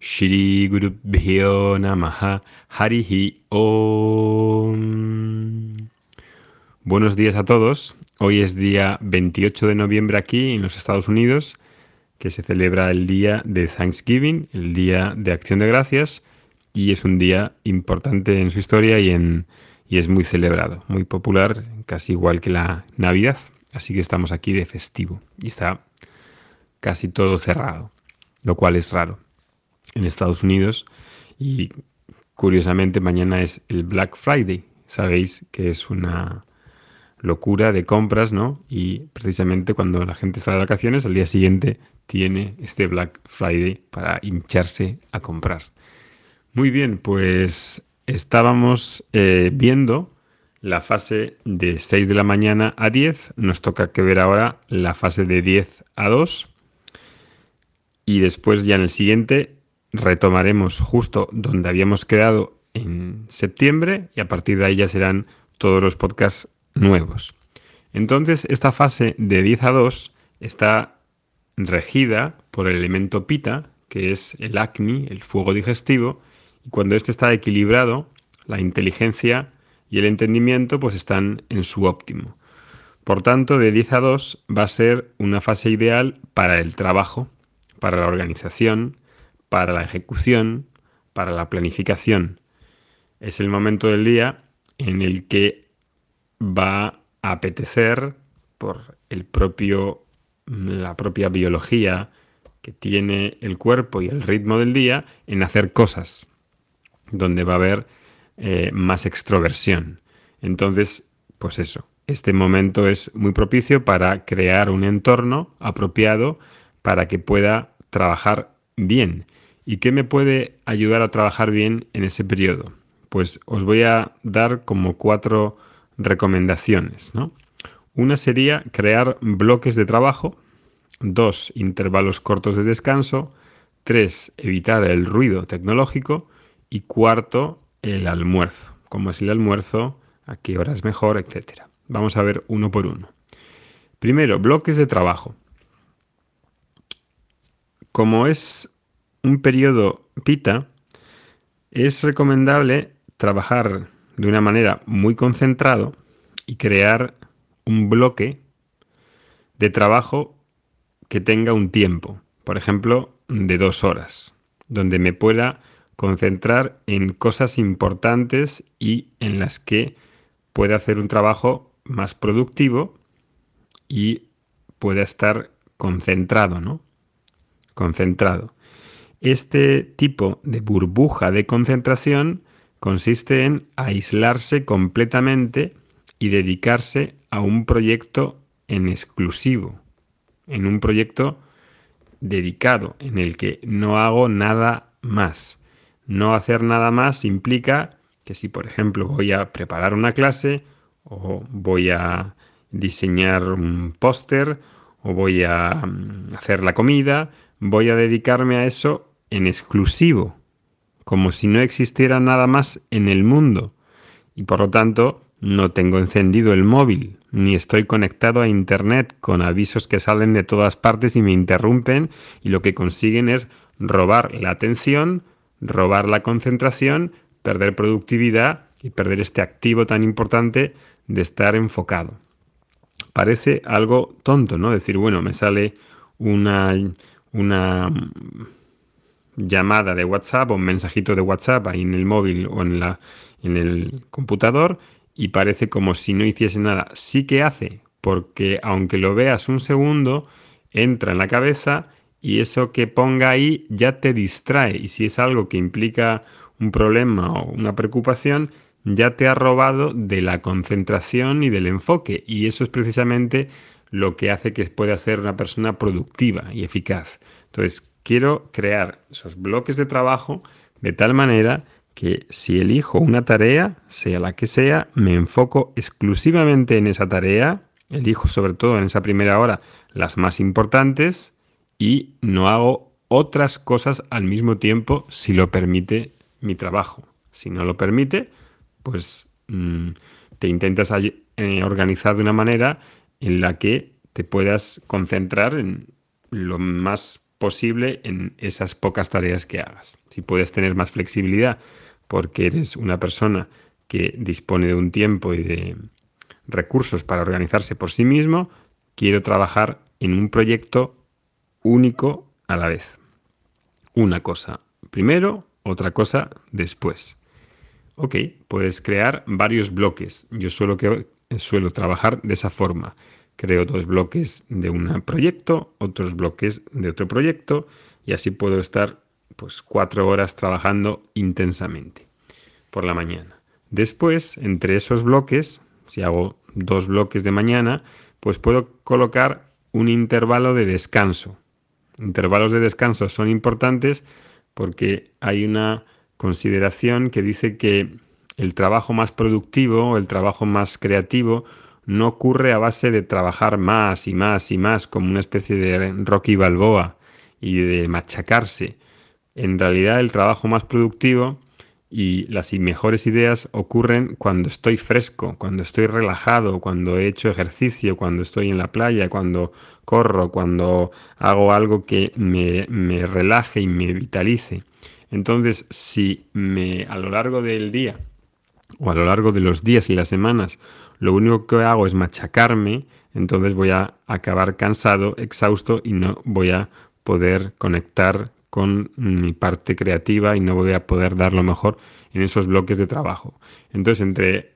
Shri Guru Namaha Harihi Om. Buenos días a todos. Hoy es día 28 de noviembre aquí en los Estados Unidos, que se celebra el día de Thanksgiving, el día de Acción de Gracias, y es un día importante en su historia y, en, y es muy celebrado, muy popular, casi igual que la Navidad. Así que estamos aquí de festivo y está casi todo cerrado, lo cual es raro en Estados Unidos y curiosamente mañana es el Black Friday. Sabéis que es una locura de compras, ¿no? Y precisamente cuando la gente está de vacaciones, al día siguiente tiene este Black Friday para hincharse a comprar. Muy bien, pues estábamos eh, viendo la fase de 6 de la mañana a 10. Nos toca que ver ahora la fase de 10 a 2. Y después ya en el siguiente retomaremos justo donde habíamos quedado en septiembre y a partir de ahí ya serán todos los podcasts nuevos. Entonces, esta fase de 10 a 2 está regida por el elemento pita, que es el acni, el fuego digestivo, y cuando este está equilibrado, la inteligencia y el entendimiento pues están en su óptimo. Por tanto, de 10 a 2 va a ser una fase ideal para el trabajo, para la organización, para la ejecución, para la planificación. Es el momento del día en el que va a apetecer por el propio la propia biología que tiene el cuerpo y el ritmo del día en hacer cosas, donde va a haber eh, más extroversión. Entonces, pues eso, este momento es muy propicio para crear un entorno apropiado para que pueda trabajar bien. ¿Y qué me puede ayudar a trabajar bien en ese periodo? Pues os voy a dar como cuatro recomendaciones. Una sería crear bloques de trabajo, dos, intervalos cortos de descanso, tres, evitar el ruido tecnológico y cuarto, el almuerzo. ¿Cómo es el almuerzo? ¿A qué hora es mejor? Etcétera. Vamos a ver uno por uno. Primero, bloques de trabajo. Como es un periodo pita, es recomendable trabajar de una manera muy concentrado y crear un bloque de trabajo que tenga un tiempo, por ejemplo, de dos horas, donde me pueda concentrar en cosas importantes y en las que pueda hacer un trabajo más productivo y pueda estar concentrado, ¿no? Concentrado. Este tipo de burbuja de concentración consiste en aislarse completamente y dedicarse a un proyecto en exclusivo, en un proyecto dedicado, en el que no hago nada más. No hacer nada más implica que si, por ejemplo, voy a preparar una clase o voy a diseñar un póster o voy a mm, hacer la comida, voy a dedicarme a eso en exclusivo, como si no existiera nada más en el mundo, y por lo tanto no tengo encendido el móvil, ni estoy conectado a Internet con avisos que salen de todas partes y me interrumpen, y lo que consiguen es robar la atención, robar la concentración, perder productividad y perder este activo tan importante de estar enfocado. Parece algo tonto, ¿no? Decir, bueno, me sale una, una llamada de WhatsApp o un mensajito de WhatsApp en el móvil o en, la, en el computador y parece como si no hiciese nada. Sí que hace, porque aunque lo veas un segundo, entra en la cabeza y eso que ponga ahí ya te distrae. Y si es algo que implica un problema o una preocupación, ya te ha robado de la concentración y del enfoque. Y eso es precisamente lo que hace que pueda ser una persona productiva y eficaz. Entonces, quiero crear esos bloques de trabajo de tal manera que si elijo una tarea, sea la que sea, me enfoco exclusivamente en esa tarea, elijo sobre todo en esa primera hora las más importantes y no hago otras cosas al mismo tiempo si lo permite mi trabajo. Si no lo permite, pues mm, te intentas eh, organizar de una manera en la que te puedas concentrar en lo más posible en esas pocas tareas que hagas. Si puedes tener más flexibilidad porque eres una persona que dispone de un tiempo y de recursos para organizarse por sí mismo, quiero trabajar en un proyecto único a la vez. Una cosa primero, otra cosa después. Ok, puedes crear varios bloques. Yo suelo, suelo trabajar de esa forma. Creo dos bloques de un proyecto, otros bloques de otro proyecto y así puedo estar pues cuatro horas trabajando intensamente por la mañana. Después, entre esos bloques, si hago dos bloques de mañana, pues puedo colocar un intervalo de descanso. Intervalos de descanso son importantes porque hay una consideración que dice que el trabajo más productivo, el trabajo más creativo, no ocurre a base de trabajar más y más y más como una especie de Rocky Balboa y de machacarse. En realidad el trabajo más productivo y las mejores ideas ocurren cuando estoy fresco, cuando estoy relajado, cuando he hecho ejercicio, cuando estoy en la playa, cuando corro, cuando hago algo que me, me relaje y me vitalice. Entonces, si me a lo largo del día o a lo largo de los días y las semanas lo único que hago es machacarme, entonces voy a acabar cansado, exhausto y no voy a poder conectar con mi parte creativa y no voy a poder dar lo mejor en esos bloques de trabajo. Entonces, entre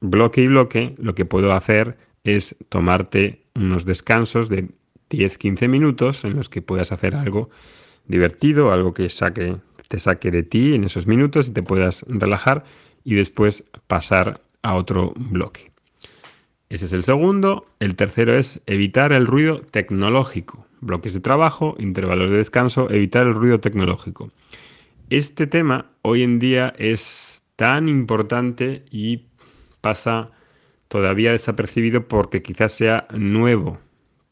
bloque y bloque, lo que puedo hacer es tomarte unos descansos de 10-15 minutos en los que puedas hacer algo divertido, algo que saque, te saque de ti en esos minutos y te puedas relajar y después pasar a otro bloque. Ese es el segundo. El tercero es evitar el ruido tecnológico bloques de trabajo, intervalos de descanso, evitar el ruido tecnológico. Este tema hoy en día es tan importante y pasa todavía desapercibido porque quizás sea nuevo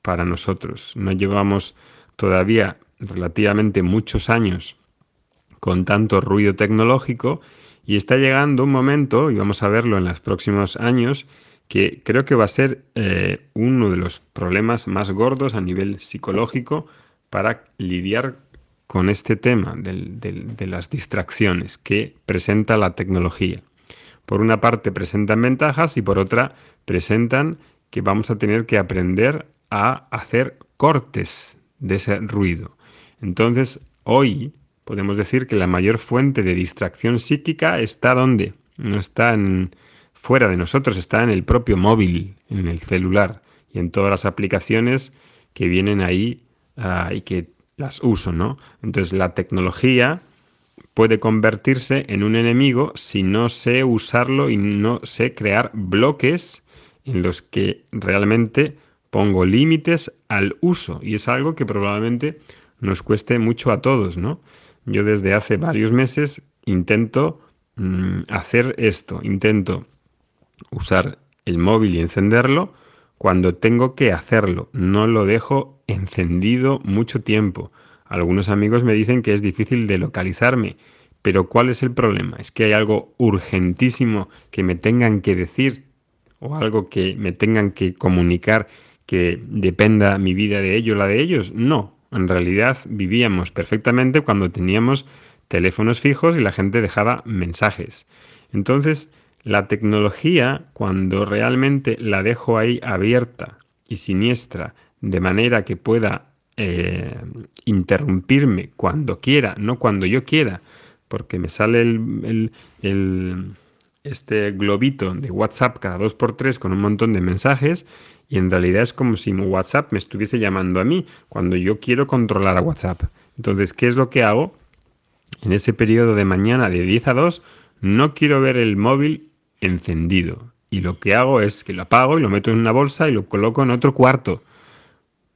para nosotros. No llevamos todavía relativamente muchos años con tanto ruido tecnológico y está llegando un momento, y vamos a verlo en los próximos años, que creo que va a ser eh, uno de los problemas más gordos a nivel psicológico para lidiar con este tema de las distracciones que presenta la tecnología. Por una parte presentan ventajas y por otra presentan que vamos a tener que aprender a hacer cortes de ese ruido. Entonces, hoy podemos decir que la mayor fuente de distracción psíquica está donde? No está en, fuera de nosotros, está en el propio móvil, en el celular y en todas las aplicaciones que vienen ahí ah, y que las uso, ¿no? Entonces la tecnología puede convertirse en un enemigo si no sé usarlo y no sé crear bloques en los que realmente pongo límites al uso y es algo que probablemente nos cueste mucho a todos, ¿no? Yo desde hace varios meses intento mm, hacer esto, intento usar el móvil y encenderlo cuando tengo que hacerlo. No lo dejo encendido mucho tiempo. Algunos amigos me dicen que es difícil de localizarme, pero ¿cuál es el problema? ¿Es que hay algo urgentísimo que me tengan que decir o algo que me tengan que comunicar que dependa mi vida de ellos, la de ellos? No, en realidad vivíamos perfectamente cuando teníamos teléfonos fijos y la gente dejaba mensajes. Entonces, la tecnología, cuando realmente la dejo ahí abierta y siniestra, de manera que pueda eh, interrumpirme cuando quiera, no cuando yo quiera, porque me sale el, este globito de WhatsApp cada dos por tres con un montón de mensajes y en realidad es como si WhatsApp me estuviese llamando a mí cuando yo quiero controlar a WhatsApp. Entonces, ¿qué es lo que hago? En ese periodo de mañana de 10 a 2, no quiero ver el móvil encendido. Y lo que hago es que lo apago y lo meto en una bolsa y lo coloco en otro cuarto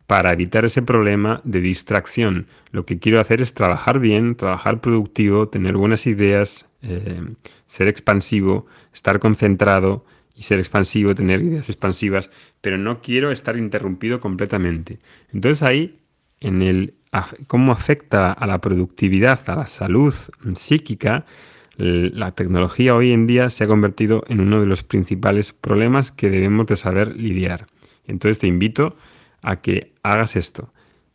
para evitar ese problema de distracción. Lo que quiero hacer es trabajar bien, trabajar productivo, tener buenas ideas, eh, ser expansivo, estar concentrado y ser expansivo, tener ideas expansivas, pero no quiero estar interrumpido completamente. Entonces ahí, en el cómo afecta a la productividad, a la salud psíquica, la tecnología hoy en día se ha convertido en uno de los principales problemas que debemos de saber lidiar. Entonces te invito a que hagas esto,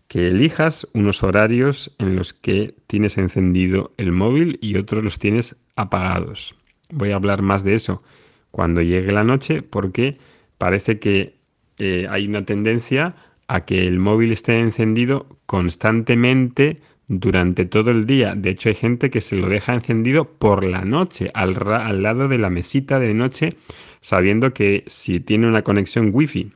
que elijas unos horarios en los que tienes encendido el móvil y otros los tienes apagados. Voy a hablar más de eso cuando llegue la noche porque parece que eh, hay una tendencia a que el móvil esté encendido constantemente durante todo el día. De hecho, hay gente que se lo deja encendido por la noche, al, lado de la mesita de noche, sabiendo que si tiene una conexión Wi-Fi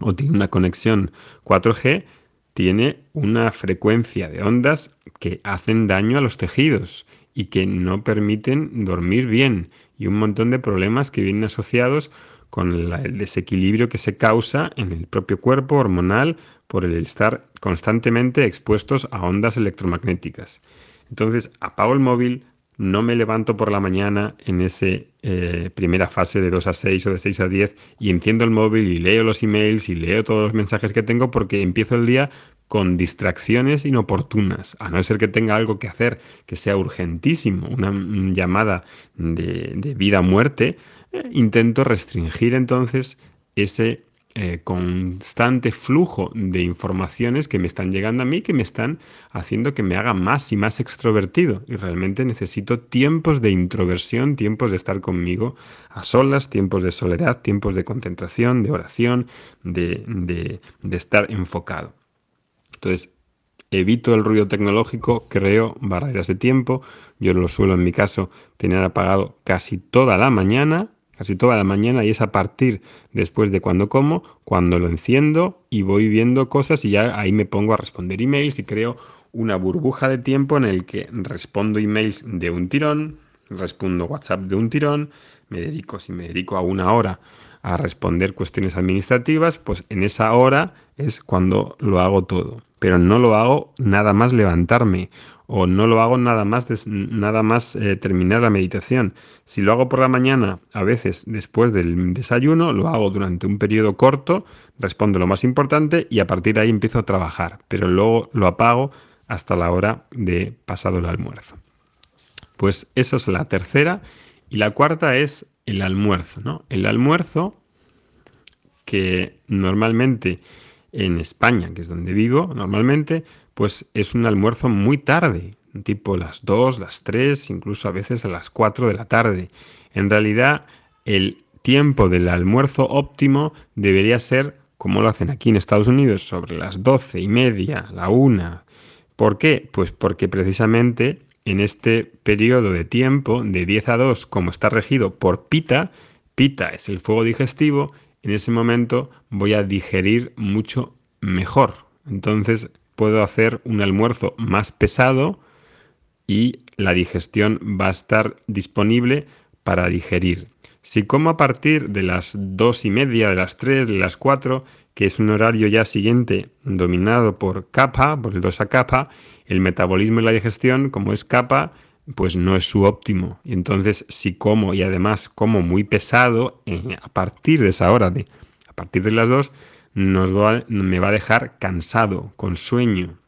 o tiene una conexión 4G, tiene una frecuencia de ondas que hacen daño a los tejidos y que no permiten dormir bien y un montón de problemas que vienen asociados con el desequilibrio que se causa en el propio cuerpo hormonal por el estar constantemente expuestos a ondas electromagnéticas. Entonces apago el móvil, no me levanto por la mañana en esa eh, primera fase de 2 a 6 o de 6 a 10 y enciendo el móvil y leo los emails y leo todos los mensajes que tengo porque empiezo el día con distracciones inoportunas, a no ser que tenga algo que hacer que sea urgentísimo, una llamada de, vida o muerte, eh, intento restringir entonces ese eh, constante flujo de informaciones que me están llegando a mí, que me están haciendo que me haga más y más extrovertido. Y realmente necesito tiempos de introversión, tiempos de estar conmigo a solas, tiempos de soledad, tiempos de concentración, de oración, de, de estar enfocado. Entonces, evito el ruido tecnológico, creo barreras de tiempo. Yo lo suelo en mi caso tener apagado casi toda la mañana casi toda la mañana y es a partir después de cuando como, cuando lo enciendo y voy viendo cosas y ya ahí me pongo a responder emails y creo una burbuja de tiempo en el que respondo emails de un tirón, respondo WhatsApp de un tirón, me dedico, si me dedico a una hora a responder cuestiones administrativas, pues en esa hora es cuando lo hago todo. Pero no lo hago nada más levantarme o no lo hago nada más, nada más eh, terminar la meditación. Si lo hago por la mañana, a veces después del desayuno, lo hago durante un periodo corto, respondo lo más importante y a partir de ahí empiezo a trabajar, pero luego lo apago hasta la hora de pasado el almuerzo. Pues eso es la tercera y la cuarta es el almuerzo, ¿no? El almuerzo que normalmente en España, que es donde vivo normalmente, pues es un almuerzo muy tarde, tipo las 2, las 3, incluso a veces a las 4 de la tarde. En realidad, el tiempo del almuerzo óptimo debería ser, como lo hacen aquí en Estados Unidos, sobre las 12 y media, la 1. ¿Por qué? Pues porque precisamente en este periodo de tiempo, de 10 a 2, como está regido por pita, pita es el fuego digestivo, en ese momento voy a digerir mucho mejor. Entonces, puedo hacer un almuerzo más pesado y la digestión va a estar disponible para digerir. Si como a partir de las dos y media, de las tres, de las cuatro, que es un horario ya siguiente dominado por capa, por el 2 a capa, el metabolismo y la digestión, como es capa, pues no es su óptimo. Y entonces, si como y además como muy pesado, eh, a partir de esa hora, de, a partir de las dos, nos me va a dejar cansado, con sueño,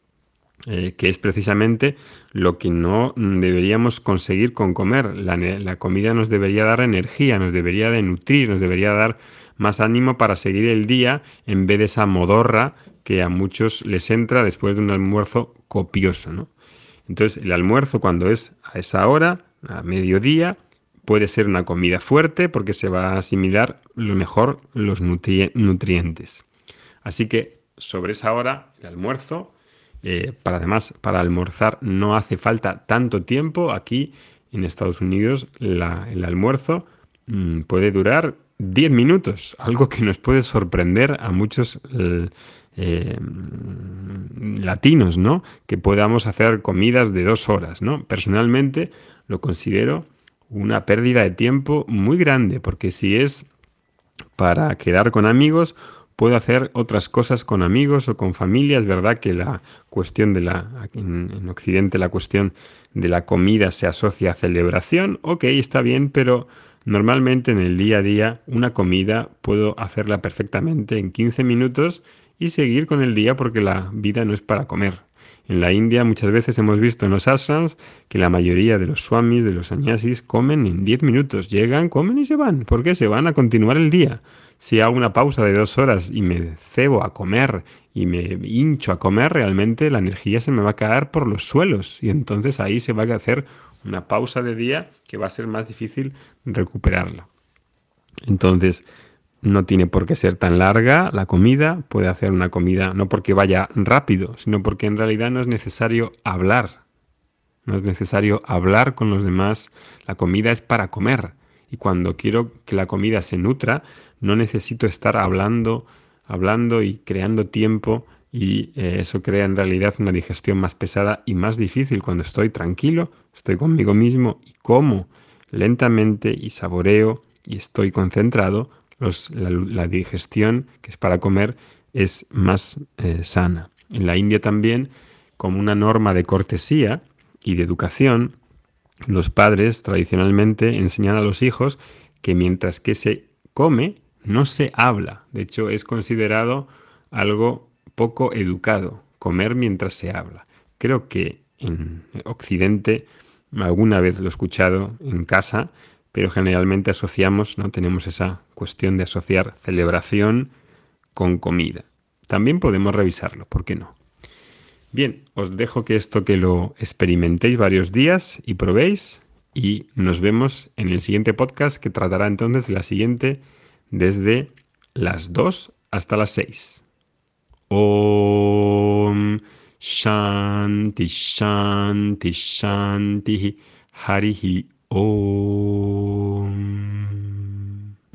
eh, que es precisamente lo que no deberíamos conseguir con comer. La, comida nos debería dar energía, nos debería de nutrir, nos debería dar más ánimo para seguir el día en vez de esa modorra que a muchos les entra después de un almuerzo copioso. ¿no? Entonces el almuerzo cuando es a esa hora, a mediodía, puede ser una comida fuerte porque se va a asimilar lo mejor los nutrientes. Así que sobre esa hora, el almuerzo, eh, para además, para almorzar no hace falta tanto tiempo. Aquí en Estados Unidos el almuerzo mm, puede durar 10 minutos, algo que nos puede sorprender a muchos latinos, ¿no? Que podamos hacer comidas de dos horas, ¿no? Personalmente lo considero una pérdida de tiempo muy grande, porque si es para quedar con amigos puedo hacer otras cosas con amigos o con familia. Es verdad que la cuestión de la, en, Occidente la cuestión de la comida se asocia a celebración. Ok, está bien, pero normalmente en el día a día una comida puedo hacerla perfectamente en 15 minutos y seguir con el día porque la vida no es para comer. En la India muchas veces hemos visto en los ashrams que la mayoría de los swamis, de los sannyasis, comen en 10 minutos. Llegan, comen y se van. ¿Por qué? Se van a continuar el día si hago una pausa de dos horas y me cebo a comer y me hincho a comer, realmente la energía se me va a caer por los suelos y entonces ahí se va a hacer una pausa de día que va a ser más difícil recuperarla. Entonces, no tiene por qué ser tan larga la comida, puede hacer una comida no porque vaya rápido, sino porque en realidad no es necesario hablar. No es necesario hablar con los demás, la comida es para comer. Y cuando quiero que la comida se nutra, no necesito estar hablando, hablando y creando tiempo y eh, eso crea en realidad una digestión más pesada y más difícil cuando estoy tranquilo, estoy conmigo mismo y como lentamente y saboreo y estoy concentrado, la, digestión, que es para comer, es más eh, sana. En la India también, como una norma de cortesía y de educación, los padres tradicionalmente enseñan a los hijos que mientras que se come, no se habla. De hecho, es considerado algo poco educado, comer mientras se habla. Creo que en Occidente, alguna vez lo he escuchado en casa, pero generalmente asociamos, ¿no? Tenemos esa cuestión de asociar celebración con comida. También podemos revisarlo, ¿por qué no? Bien, os dejo que esto que lo experimentéis varios días y probéis y nos vemos en el siguiente podcast que tratará entonces la siguiente desde las 2 hasta las 6. Om Shanti Shanti Shanti Harihi Om